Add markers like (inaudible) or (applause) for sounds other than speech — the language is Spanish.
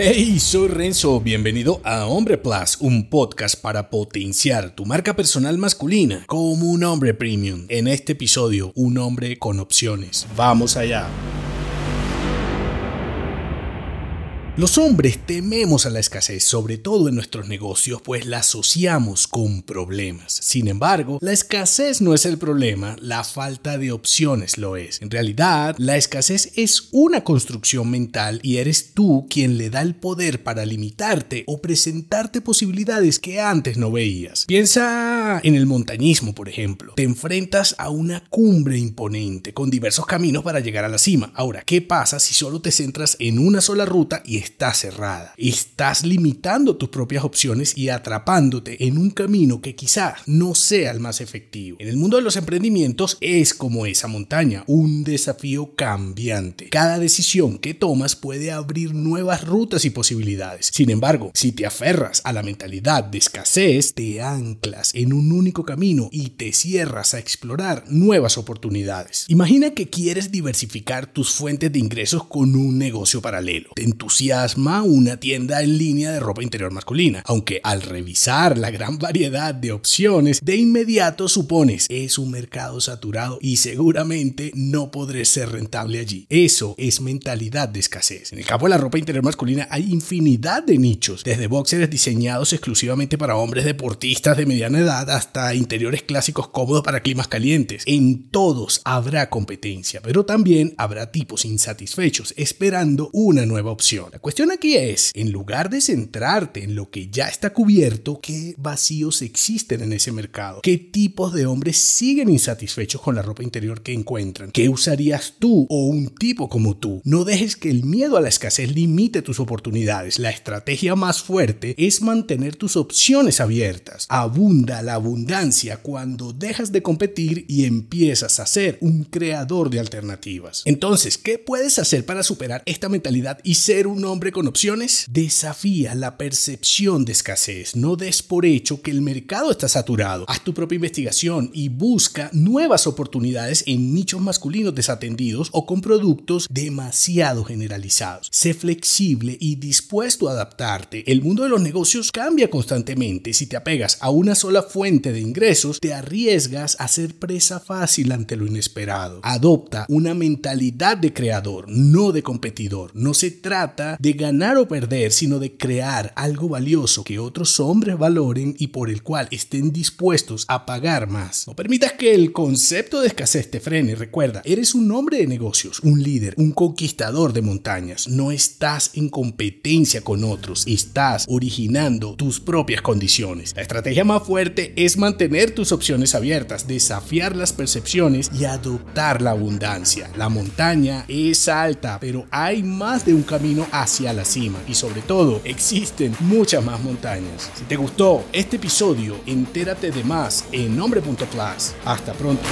Hey, soy Renzo, bienvenido a Hombre Plus, un podcast para potenciar tu marca personal masculina como un hombre premium. En este episodio, un hombre con opciones. Vamos allá. Los hombres tememos a la escasez, sobre todo en nuestros negocios, pues la asociamos con problemas. Sin embargo, la escasez no es el problema, la falta de opciones lo es. En realidad, la escasez es una construcción mental y eres tú quien le da el poder para limitarte o presentarte posibilidades que antes no veías. Piensa en el montañismo, por ejemplo. Te enfrentas a una cumbre imponente con diversos caminos para llegar a la cima. Ahora, ¿qué pasa si solo te centras en una sola ruta y está cerrada. Estás limitando tus propias opciones y atrapándote en un camino que quizá no sea el más efectivo. En el mundo de los emprendimientos es como esa montaña, un desafío cambiante. Cada decisión que tomas puede abrir nuevas rutas y posibilidades. Sin embargo, si te aferras a la mentalidad de escasez, te anclas en un único camino y te cierras a explorar nuevas oportunidades. Imagina que quieres diversificar tus fuentes de ingresos con un negocio paralelo. Te entusiasmas una tienda en línea de ropa interior masculina, aunque al revisar la gran (laughs) variedad de opciones, de inmediato supones es un mercado saturado y seguramente no podré ser rentable allí. Eso es mentalidad de escasez. En el campo de la ropa interior masculina hay infinidad de nichos, desde boxers diseñados exclusivamente para hombres deportistas de mediana edad hasta interiores clásicos cómodos para climas calientes. En todos habrá competencia, pero también habrá tipos insatisfechos esperando una nueva opción cuestión aquí es, en lugar de centrarte en lo que ya está cubierto, ¿qué vacíos existen en ese mercado? ¿Qué tipos de hombres siguen insatisfechos con la ropa interior que encuentran? ¿Qué usarías tú o un tipo como tú? No dejes que el miedo a la escasez limite tus oportunidades. La estrategia más fuerte es mantener tus opciones abiertas. Abunda la abundancia cuando dejas de competir y empiezas a ser un creador de alternativas. Entonces, ¿qué puedes hacer para superar esta mentalidad y ser un hombre con opciones? Desafía la percepción de escasez. No des por hecho que el mercado está saturado. Haz tu propia investigación y busca nuevas oportunidades en nichos masculinos desatendidos o con productos demasiado generalizados. Sé flexible y dispuesto a adaptarte. El mundo de los negocios cambia constantemente. Si te apegas a una sola fuente de ingresos, te arriesgas a ser presa fácil ante lo inesperado. Adopta una mentalidad de creador, no de competidor. No se trata de ganar o perder, sino de crear algo valioso que otros hombres valoren y por el cual estén dispuestos a pagar más. No permitas que el concepto de escasez te frene. Recuerda, eres un hombre de negocios, un líder, un conquistador de montañas. No estás en competencia con otros, estás originando tus propias condiciones. La estrategia más fuerte es mantener tus opciones abiertas, desafiar las percepciones y adoptar la abundancia. La montaña es alta, pero hay más de un camino hacia hacia la cima y sobre todo existen muchas más montañas. Si te gustó este episodio, entérate de más en nombre.plus. Hasta pronto.